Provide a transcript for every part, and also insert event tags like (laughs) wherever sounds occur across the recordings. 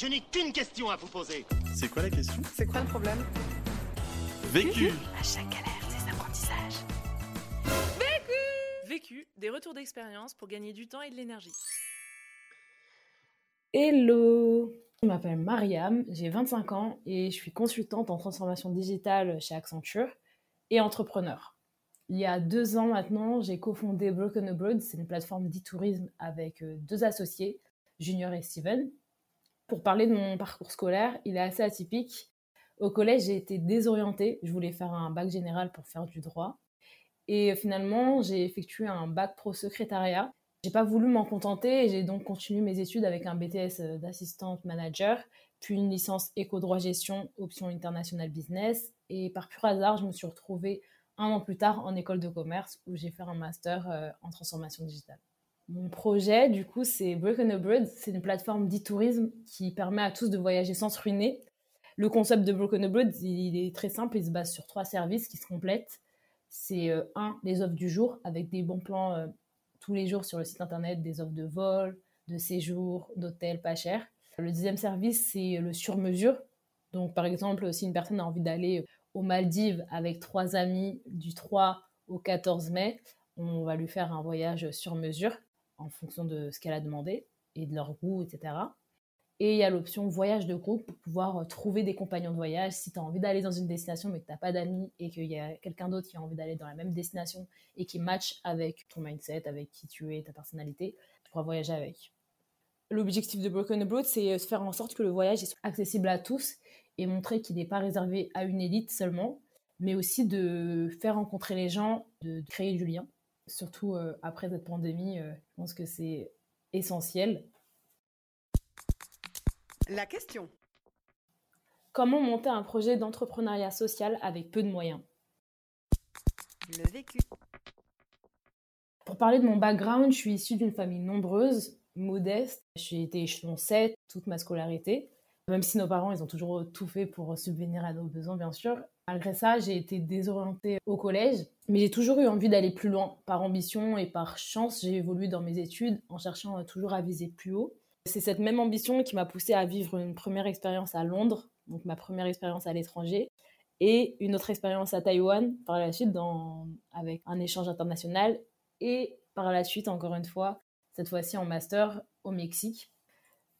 Je n'ai qu'une question à vous poser. C'est quoi la question? C'est quoi le problème? Vécu À chaque galère, des apprentissages. Vécu, des retours d'expérience pour gagner du temps et de l'énergie. Hello Je m'appelle Mariam, j'ai 25 ans et je suis consultante en transformation digitale chez Accenture et entrepreneur. Il y a deux ans maintenant, j'ai cofondé Broken Abroad, c'est une plateforme d'e-tourisme avec euh, deux associés, Junior et Steven. Pour parler de mon parcours scolaire, il est assez atypique. Au collège, j'ai été désorientée, je voulais faire un bac général pour faire du droit. Et finalement, j'ai effectué un bac pro secrétariat. J'ai pas voulu m'en contenter et j'ai donc continué mes études avec un BTS d'assistante manager, puis une licence éco-droit gestion, option international business. Et par pur hasard, je me suis retrouvée un an plus tard en école de commerce où j'ai fait un master euh, en transformation digitale. Mon projet, du coup, c'est Broken Abroad. C'est une plateforme d'e-tourisme qui permet à tous de voyager sans se ruiner. Le concept de Broken Abroad, il est très simple. Il se base sur trois services qui se complètent. C'est euh, un, les offres du jour avec des bons plans euh, tous les jours sur le site internet, des offres de vol, de séjour, d'hôtel pas cher. Le deuxième service, c'est le sur-mesure. Donc, par exemple, si une personne a envie d'aller aux Maldives avec trois amis du 3 au 14 mai, on va lui faire un voyage sur mesure en fonction de ce qu'elle a demandé et de leur goût, etc. Et il y a l'option voyage de groupe pour pouvoir trouver des compagnons de voyage. Si tu as envie d'aller dans une destination mais que tu n'as pas d'amis et qu'il y a quelqu'un d'autre qui a envie d'aller dans la même destination et qui match avec ton mindset, avec qui tu es, ta personnalité, tu pourras voyager avec. L'objectif de Broken Abroad, c'est de faire en sorte que le voyage soit accessible à tous et montrer qu'il n'est pas réservé à une élite seulement, mais aussi de faire rencontrer les gens, de, créer du lien. Surtout euh, après cette pandémie, euh, je pense que c'est essentiel La question. Comment monter un projet d'entrepreneuriat social avec peu de moyens? Le vécu. Pour parler de mon background, je suis issue d'une famille nombreuse, modeste. J'ai été échelon 7 toute ma scolarité. Même si nos parents, ils ont toujours tout fait pour subvenir à nos besoins, bien sûr. Malgré ça, j'ai été désorientée au collège, mais j'ai toujours eu envie d'aller plus loin. Par ambition et par chance, j'ai évolué dans mes études en cherchant toujours à viser plus haut. C'est cette même ambition qui m'a poussée à vivre une première expérience à Londres, donc ma première expérience à l'étranger, et une autre expérience à Taïwan par la suite avec un échange international, et par la suite, encore une fois, cette fois-ci en master au Mexique.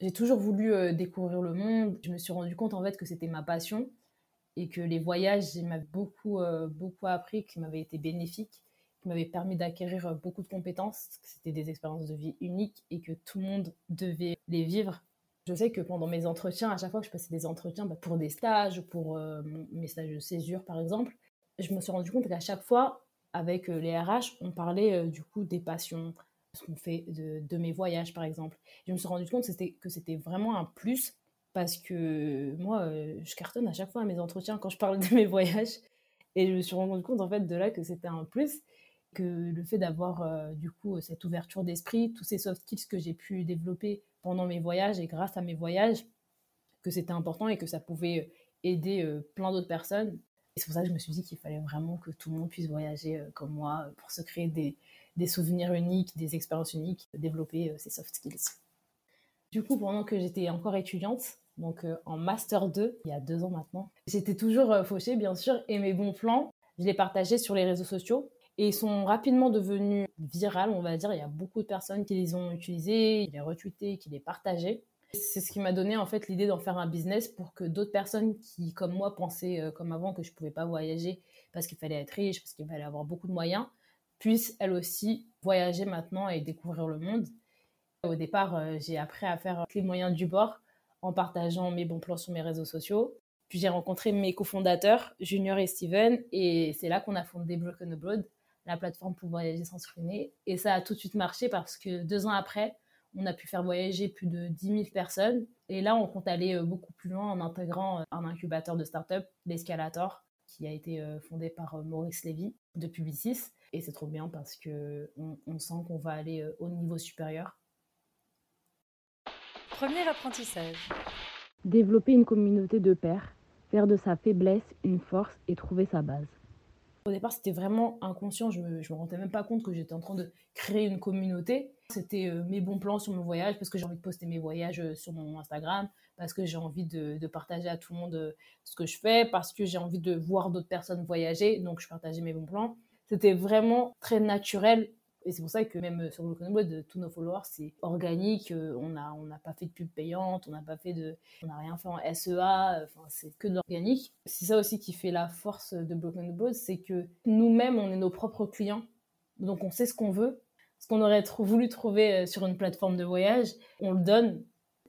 J'ai toujours voulu euh, découvrir le monde. Je me suis rendu compte en fait que c'était ma passion et que les voyages m'avaient beaucoup, euh, beaucoup appris, qui m'avaient été bénéfiques qui m'avait permis d'acquérir euh, beaucoup de compétences, que c'était des expériences de vie uniques et que tout le monde devait les vivre. Je sais que pendant mes entretiens, à chaque fois que je passais des entretiens bah, pour des stages, pour euh, mes stages de césure par exemple, je me suis rendu compte qu'à chaque fois, avec les RH, on parlait du coup des passions, ce qu'on fait de, de, mes voyages par exemple. Je me suis rendu compte que c'était vraiment un plus parce que moi, je cartonne à chaque fois à mes entretiens quand je parle de mes voyages. Et je me suis rendu compte en fait de là que c'était un plus que le fait d'avoir euh, du coup cette ouverture d'esprit, tous ces soft skills que j'ai pu développer pendant mes voyages et grâce à mes voyages, que c'était important et que ça pouvait aider euh, plein d'autres personnes. Et c'est pour ça que je me suis dit qu'il fallait vraiment que tout le monde puisse voyager euh, comme moi pour se créer des, des, souvenirs uniques, des expériences uniques, développer ces soft skills. Du coup, pendant que j'étais encore étudiante, donc en master 2, il y a deux ans maintenant, j'étais toujours fauchée bien sûr et mes bons plans, je les partageais sur les réseaux sociaux et ils sont rapidement devenus virales, on va dire. Il y a beaucoup de personnes qui les ont utilisés, qui les retweetés, qui les partageaient. C'est ce qui m'a donné en fait l'idée d'en faire un business pour que d'autres personnes qui, comme moi, pensaient euh, comme avant que je pouvais pas voyager parce qu'il fallait être riche, parce qu'il fallait avoir beaucoup de moyens, puissent elles aussi voyager maintenant et découvrir le monde. Au départ, euh, j'ai appris à faire les moyens du bord en partageant mes bons plans sur mes réseaux sociaux. Puis j'ai rencontré mes cofondateurs, Junior et Steven, et c'est là qu'on a fondé Broken Abroad la plateforme pour voyager sans se ruiner. Et ça a tout de suite marché parce que deux ans après, on a pu faire voyager plus de 10 000 personnes. Et là, on compte aller euh, beaucoup plus loin en intégrant euh, un incubateur de start-up, l'Escalator, qui a été euh, fondé par Maurice Lévy de Publicis. Et c'est trop bien parce que on, sent qu'on va aller au niveau supérieur. Premier apprentissage. Développer une communauté de pairs, faire de sa faiblesse une force et trouver sa base. Au départ, c'était vraiment inconscient. Je me, me rendais même pas compte que j'étais en train de créer une communauté. C'était euh, mes bons plans sur mon voyage parce que j'ai envie de poster mes voyages euh, sur mon Instagram, parce que j'ai envie de, de, partager à tout le monde euh, ce que je fais, parce que j'ai envie de voir d'autres personnes voyager, donc je partageais mes bons plans. C'était vraiment très naturel et c'est pour ça que même euh, sur le de tous nos followers, c'est organique. Euh, on n'a on pas fait de pub payante, on n'a pas fait de, on n'a rien fait en SEA. Enfin, c'est que de l'organique. C'est ça aussi qui fait la force de Broken Board, c'est que nous-mêmes, on est nos propres clients. Donc, on sait ce qu'on veut. Ce qu'on aurait voulu trouver euh, sur une plateforme de voyage, on le donne.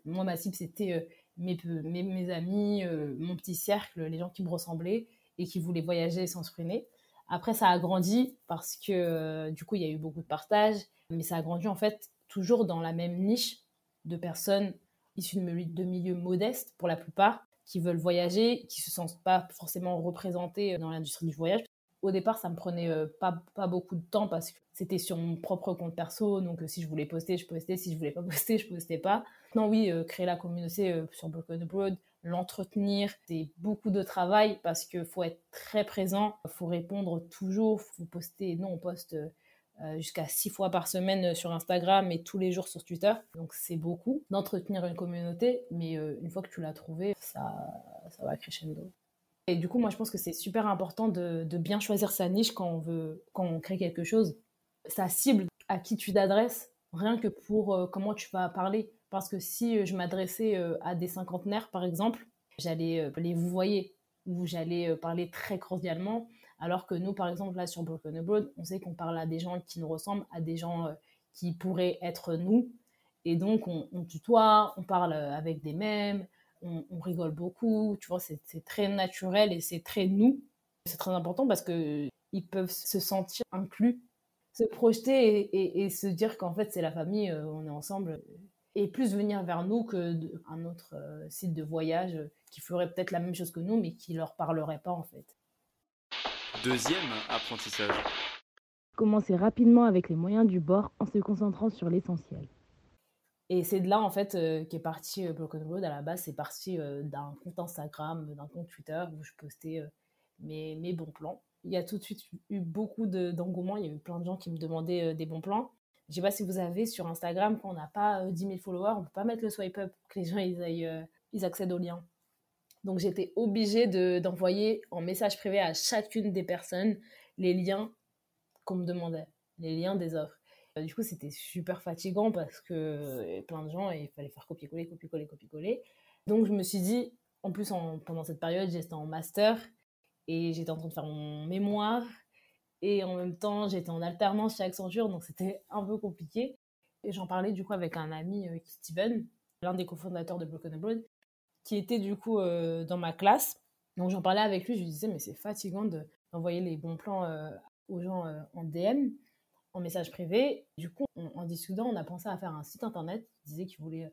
Moi, ma cible, c'était mes, mes, amis, mon petit cercle, les gens qui me ressemblaient et qui voulaient voyager sans se. Après, ça a grandi parce que euh, du coup, il y a eu beaucoup de partages, mais ça a grandi en fait toujours dans la même niche de personnes issues de milieux modestes pour la plupart, qui veulent voyager, qui se sentent pas forcément représentées dans l'industrie du voyage. Au départ, ça me prenait euh, pas, pas beaucoup de temps parce que c'était sur mon propre compte perso, donc euh, si je voulais poster, je postais, si je voulais pas (laughs) poster, je postais pas. Non, oui, créer la communauté sur Broken Abroad, l'entretenir. C'est beaucoup de travail parce qu'il faut être très présent, il faut répondre toujours, il faut poster. Non, on poste euh, jusqu'à six fois par semaine sur Instagram et tous les jours sur Twitter. Donc c'est beaucoup d'entretenir une communauté, mais euh, une fois que tu l'as trouvé, ça, ça va crescendo. Et du coup, moi, je pense que c'est super important de, bien choisir sa niche quand on veut, quand on crée quelque chose. Sa cible, à qui tu t'adresses, rien que pour euh, comment tu vas parler. Parce que si euh, je m'adressais euh, à des cinquantenaires, par exemple, j'allais les vous voyez ou j'allais parler très cordialement. Alors que nous, par exemple, là sur Broken Abroad, on sait qu'on parle à des gens qui nous ressemblent, à des gens qui pourraient être nous. Et donc, on, tutoie, on parle avec des mêmes, on, rigole beaucoup. Tu vois, c'est très naturel et c'est très nous. C'est très important parce qu'ils peuvent se sentir inclus, se projeter et se dire qu'en fait, c'est la famille, on est ensemble et plus venir vers nous qu'un autre euh, site de voyage qui ferait peut-être la même chose que nous, mais qui leur parlerait pas en fait. Deuxième apprentissage. Commencer rapidement avec les moyens du bord en se concentrant sur l'essentiel. Et c'est de là en fait euh, qu'est parti euh, Broken Road. À la base, c'est parti d'un compte Instagram, d'un compte Twitter où je postais mes, mes, bons plans. Il y a tout de suite eu beaucoup d'engouement. Il y a eu plein de gens qui me demandaient des bons plans. Je sais pas si vous avez sur Instagram, quand on n'a pas 10 euh, 000 followers, on peut pas mettre le swipe up, que les gens ils, aillent, euh, ils accèdent au lien. Donc j'étais obligée d'envoyer en message privé à chacune des personnes les liens qu'on me demandait, les liens des offres. Euh, du coup, c'était super fatigant parce que plein de gens, il fallait faire copier-coller, copier-coller, copier-coller. Donc je me suis dit, en plus pendant cette période, j'étais en master et j'étais en train de faire mon mémoire et en même temps, j'étais en alternance chez Accenture, donc c'était un peu compliqué. Et j'en parlais du coup avec un ami, euh, Steven, l'un des cofondateurs de Broken Abroad, qui était du coup euh, dans ma classe. Donc j'en parlais avec lui, je lui disais, mais c'est fatigant d'envoyer les bons plans euh, aux gens en DM, en message privé. Du coup, en discutant, on a pensé à faire un site internet. Il disait qu'il voulait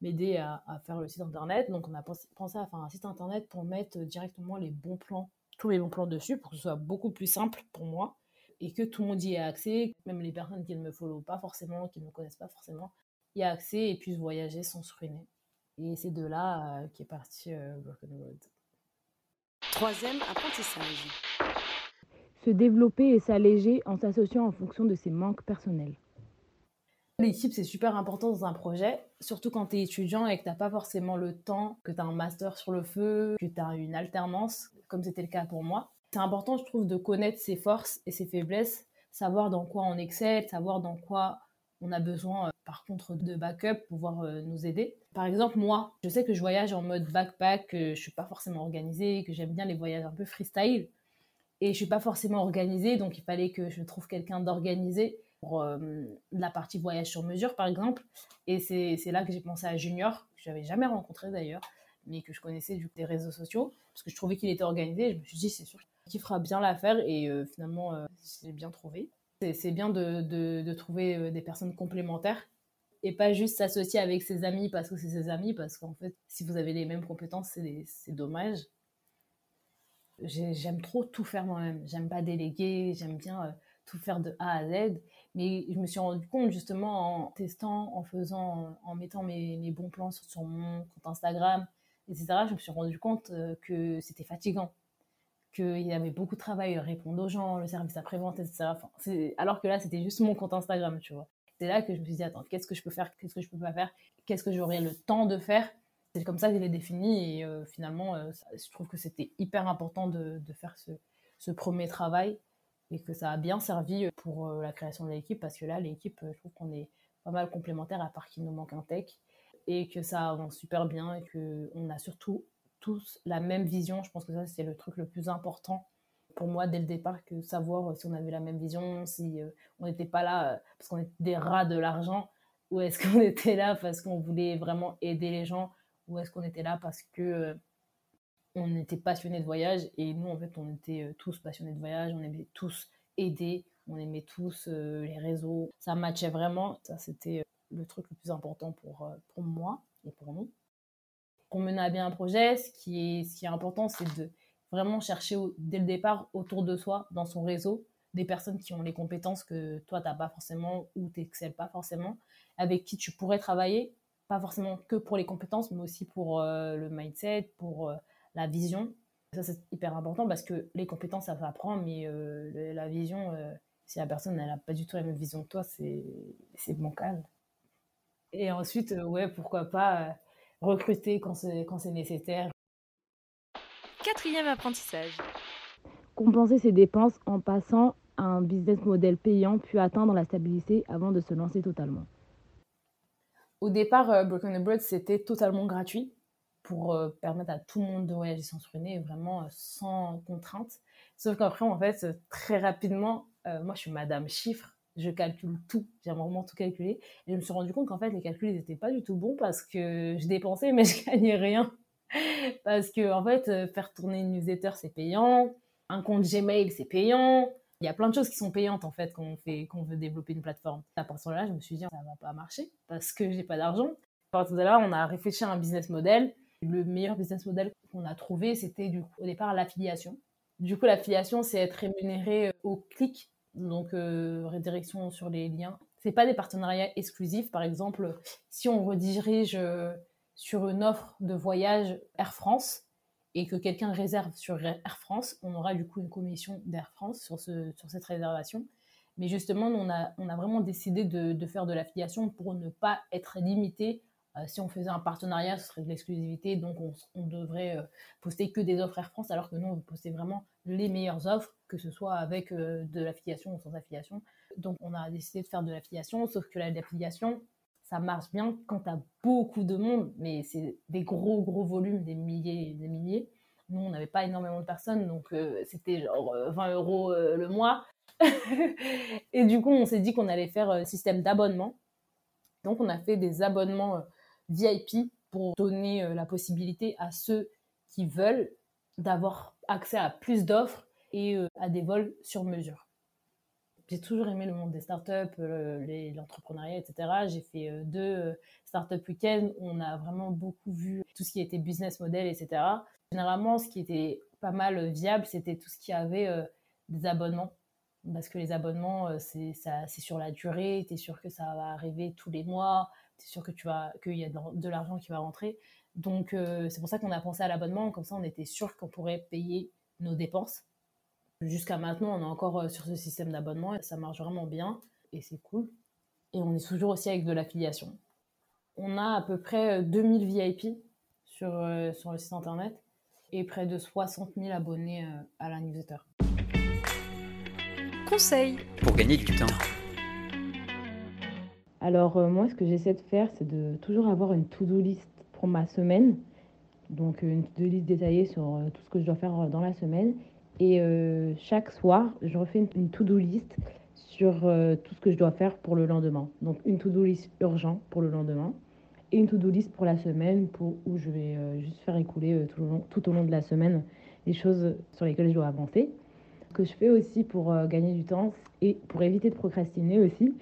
m'aider à, à, faire le site internet. Donc on a pensé à faire un site internet pour mettre directement les bons plans tous mes bons plans dessus pour que ce soit beaucoup plus simple pour moi et que tout le monde y ait accès, même les personnes qui ne me follow pas forcément, qui ne me connaissent pas forcément, y ait accès et puissent voyager sans se ruiner. Et c'est de là euh, qu'est parti euh, Broken Road. Troisième apprentissage. Se développer et s'alléger en s'associant en fonction de ses manques personnels. L'équipe, c'est super important dans un projet, surtout quand tu es étudiant et que tu n'as pas forcément le temps, que tu as un master sur le feu, que tu as une alternance, comme c'était le cas pour moi. C'est important, je trouve, de connaître ses forces et ses faiblesses, savoir dans quoi on excelle, savoir dans quoi on a besoin, euh, par contre, de backup pour pouvoir euh, nous aider. Par exemple, moi, je sais que je voyage en mode backpack, que je suis pas forcément organisée, que j'aime bien les voyages un peu freestyle. Et je suis pas forcément organisée, donc il fallait que je trouve quelqu'un d'organisé pour euh, la partie voyage sur mesure, par exemple. Et c'est là que j'ai pensé à Junior, que j'avais jamais rencontré d'ailleurs, mais que je connaissais du des réseaux sociaux, parce que je trouvais qu'il était organisé. je me suis dit, c'est sûr qu'il fera bien l'affaire. Et euh, finalement, euh, j'ai bien trouvé. C'est bien de, de, de, trouver des personnes complémentaires et pas juste s'associer avec ses amis parce que c'est ses amis, parce qu'en fait, si vous avez les mêmes compétences, c'est dommage. J'aime trop tout faire moi-même. J'aime pas déléguer, j'aime bien tout faire de A à Z. Mais je me suis rendu compte justement en testant, en faisant, en mettant mes, bons plans sur, mon compte Instagram, etc. Je me suis rendu compte euh, que c'était fatigant, qu'il y avait beaucoup de travail répondre aux gens, le service après-vente, etc. Alors que là, c'était juste mon compte Instagram, tu vois. C'est là que je me suis dit, attends, qu'est-ce que je peux faire, qu'est-ce que je peux pas faire, qu'est-ce que j'aurais le temps de faire? C'est comme ça que je l'ai défini et euh, finalement, euh, je trouve que c'était hyper important de, faire ce premier travail et que ça a bien servi pour euh, la création de l'équipe parce que là, l'équipe, euh, je trouve qu'on est pas mal complémentaires à part qu'il nous manque un tech et que ça avance super bien et qu'on a surtout tous la même vision. Je pense que ça, c'est le truc le plus important pour moi dès le départ, que savoir si on avait la même vision, si euh, on n'était pas là euh, parce qu'on était des rats de l'argent ou est-ce (laughs) qu'on était là parce qu'on voulait vraiment aider les gens ou est-ce qu'on était là parce que euh, on était passionnés de voyage et nous en fait on était euh, tous passionnés de voyage, on aimait tous aider, on aimait tous euh, les réseaux, ça matchait vraiment, ça c'était euh, le truc le plus important pour, pour moi et pour nous. Pour mener à bien un projet, ce qui est, ce qui est important c'est de vraiment chercher dès le départ autour de soi, dans son réseau, des personnes qui ont les compétences que toi t'as pas forcément ou t'excelles pas forcément, avec qui tu pourrais travailler, pas forcément que pour les compétences, mais aussi pour le mindset, pour la vision. Ça, c'est hyper important parce que les compétences, ça s'apprend, mais euh, le- la vision, euh, si la personne n'a pas du tout la même vision que toi, c'est c'est bancal. Et ensuite, euh, ouais, pourquoi pas euh, recruter quand c'est quand c'est nécessaire. Quatrième apprentissage. Compenser ses dépenses en passant à un business model payant puis atteindre la stabilité avant de se lancer totalement. Au départ, euh, Broken Abroad, c'était totalement gratuit pour euh, permettre à tout le monde de voyager sans se vraiment euh, sans contrainte. Sauf qu'après, en fait, euh, très rapidement, moi, je suis madame chiffre, je calcule tout, j'ai vraiment tout calculé. Et je me suis rendu compte qu'en fait, les calculs, n'étaient pas du tout bons parce que je dépensais, mais (laughs) je gagnais rien. parce que, en fait, faire tourner une newsletter, c'est payant. Un compte Gmail, c'est payant. Il y a plein de choses qui sont payantes en fait quand on, fait, quand on veut développer une plateforme. À partir de là, je me suis dit, ça va pas marcher parce que j'ai pas d'argent. À partir de là, on a réfléchi à un business model. Le meilleur business model qu'on a trouvé, c'était du coup, au départ l'affiliation. Du coup, l'affiliation, c'est être rémunéré euh, au clic, donc euh, redirection sur les liens. C'est pas des partenariats exclusifs. Par exemple, si on redirige euh, sur une offre de voyage Air France, et que quelqu'un réserve sur Air France, on aura du coup une commission d'Air France sur, ce, sur cette réservation. Mais justement, on a, on a vraiment décidé de faire de l'affiliation pour ne pas être limité. Euh, si on faisait un partenariat, ce serait de l'exclusivité, donc on, devrait euh, poster que des offres Air France, alors que nous, on veut vraiment les meilleures offres, que ce soit avec euh, de l'affiliation ou sans affiliation. Donc on a décidé de faire de l'affiliation, sauf que l'affiliation, ça marche bien quand tu beaucoup de monde, mais c'est des gros, gros volumes, des milliers et des milliers. Nous, on n'avait pas énormément de personnes, donc c'était genre euh, 20 euros le mois. (laughs) et du coup, on s'est dit qu'on allait faire un système d'abonnement. Donc, on a fait des abonnements VIP pour donner euh, la possibilité à ceux qui veulent d'avoir accès à plus d'offres et euh, à des vols sur mesure. J'ai toujours aimé le monde des startups, euh, l'entrepreneuriat, etc. J'ai fait deux startup week-ends on a vraiment beaucoup vu tout ce qui était business model, etc. Généralement, ce qui était pas mal viable, c'était tout ce qui avait des abonnements. Parce que les abonnements, c'est sur la durée, tu es sûr que ça va arriver tous les mois, tu es sûr que tu vas- qu'il y a de l'ar- de l'argent qui va rentrer. Donc, euh, c'est pour ça qu'on a pensé à l'abonnement. Comme ça, on était sûr qu'on pourrait payer nos dépenses. Jusqu'à maintenant, on est encore euh, sur ce système d'abonnement et ça marche vraiment bien et c'est cool. Et on est toujours aussi avec de l'affiliation. On a à peu près euh, 2000 VIP sur, euh, sur le site internet et près de 60 000 abonnés euh, à la newsletter. Conseil. Pour gagner du temps. Alors euh, moi, ce que j'essaie de faire, c'est de toujours avoir une to-do list pour ma semaine. Donc euh, une to-do list détaillée sur euh, tout ce que je dois faire dans la semaine. Et chaque soir, je refais une, to-do list sur tout ce que je dois faire pour le lendemain. Donc une to-do list urgent pour le lendemain et une to-do list pour la semaine où je vais juste faire écouler tout, au long, de la semaine les choses sur lesquelles je dois avancer. Ce que je fais aussi pour gagner du temps et pour éviter de procrastiner aussi,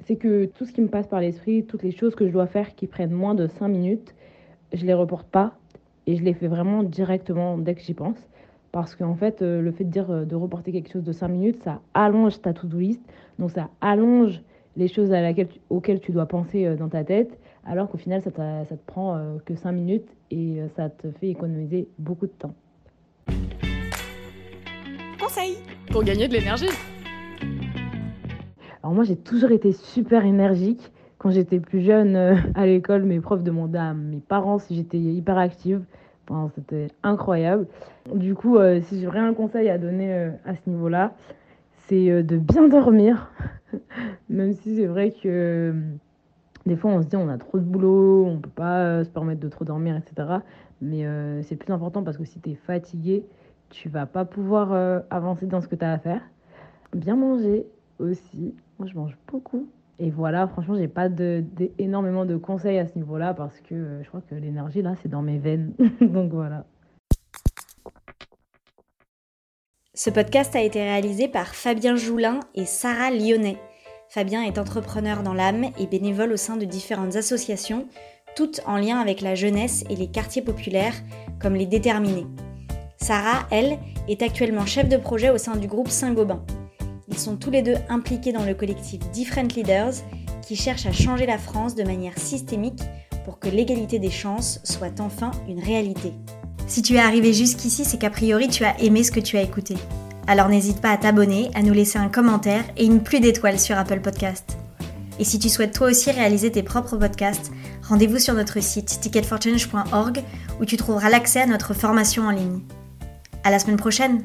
c'est que tout ce qui me passe par l'esprit, toutes les choses que je dois faire qui prennent moins de 5 minutes, je les reporte pas et je les fais vraiment directement dès que j'y pense. Parce qu'en fait, euh, le fait de dire euh, de reporter quelque chose de 5 minutes, ça allonge ta to-do list, donc ça allonge les choses à laquelle tu- auxquelles tu dois penser euh, dans ta tête, alors qu'au final, ça, ça te prend que 5 minutes et ça te fait économiser beaucoup de temps. Conseil. Pour gagner de l'énergie. Alors moi, j'ai toujours été super énergique Quand j'étais plus jeune euh, (laughs) à l'école, mes profs demandaient à mes parents si j'étais hyper active. C'était incroyable. Du coup, euh, si rien un conseil à donner euh, à ce niveau-là, c'est euh, de bien dormir. (laughs) Même si c'est vrai que des fois on se dit on a trop de boulot, on peut pas se permettre de trop dormir, etc. Mais c'est plus important parce que si tu es fatigué, tu vas pas pouvoir avancer dans ce que tu as à faire. Bien manger aussi. Moi, je mange beaucoup. Et voilà, franchement, j'ai pas de, de- énormément de conseils à ce niveau-là parce que euh, je crois que l'énergie, là, c'est dans mes veines. (laughs) Donc voilà. Ce podcast a été réalisé par Fabien Joulin et Sarah Lyonnais. Fabien est entrepreneur dans l'âme et bénévole au sein de différentes associations, toutes en lien avec la jeunesse et les quartiers populaires, comme les Déterminés. Sarah, elle, est actuellement chef de projet au sein du groupe Saint-Gobain. Ils sont tous les deux impliqués dans le collectif Different Leaders, qui cherche à changer la France de manière systémique pour que l'égalité des chances soit enfin une réalité. Si tu es arrivé jusqu'ici, c'est qu'a priori tu as aimé ce que tu as écouté. Alors n'hésite pas à t'abonner, à nous laisser un commentaire et une pluie d'étoiles sur Apple Podcast. Et si tu souhaites toi aussi réaliser tes propres podcasts, rendez-vous sur notre site ticketforchange.org où tu trouveras l'accès à notre formation en ligne. À la semaine prochaine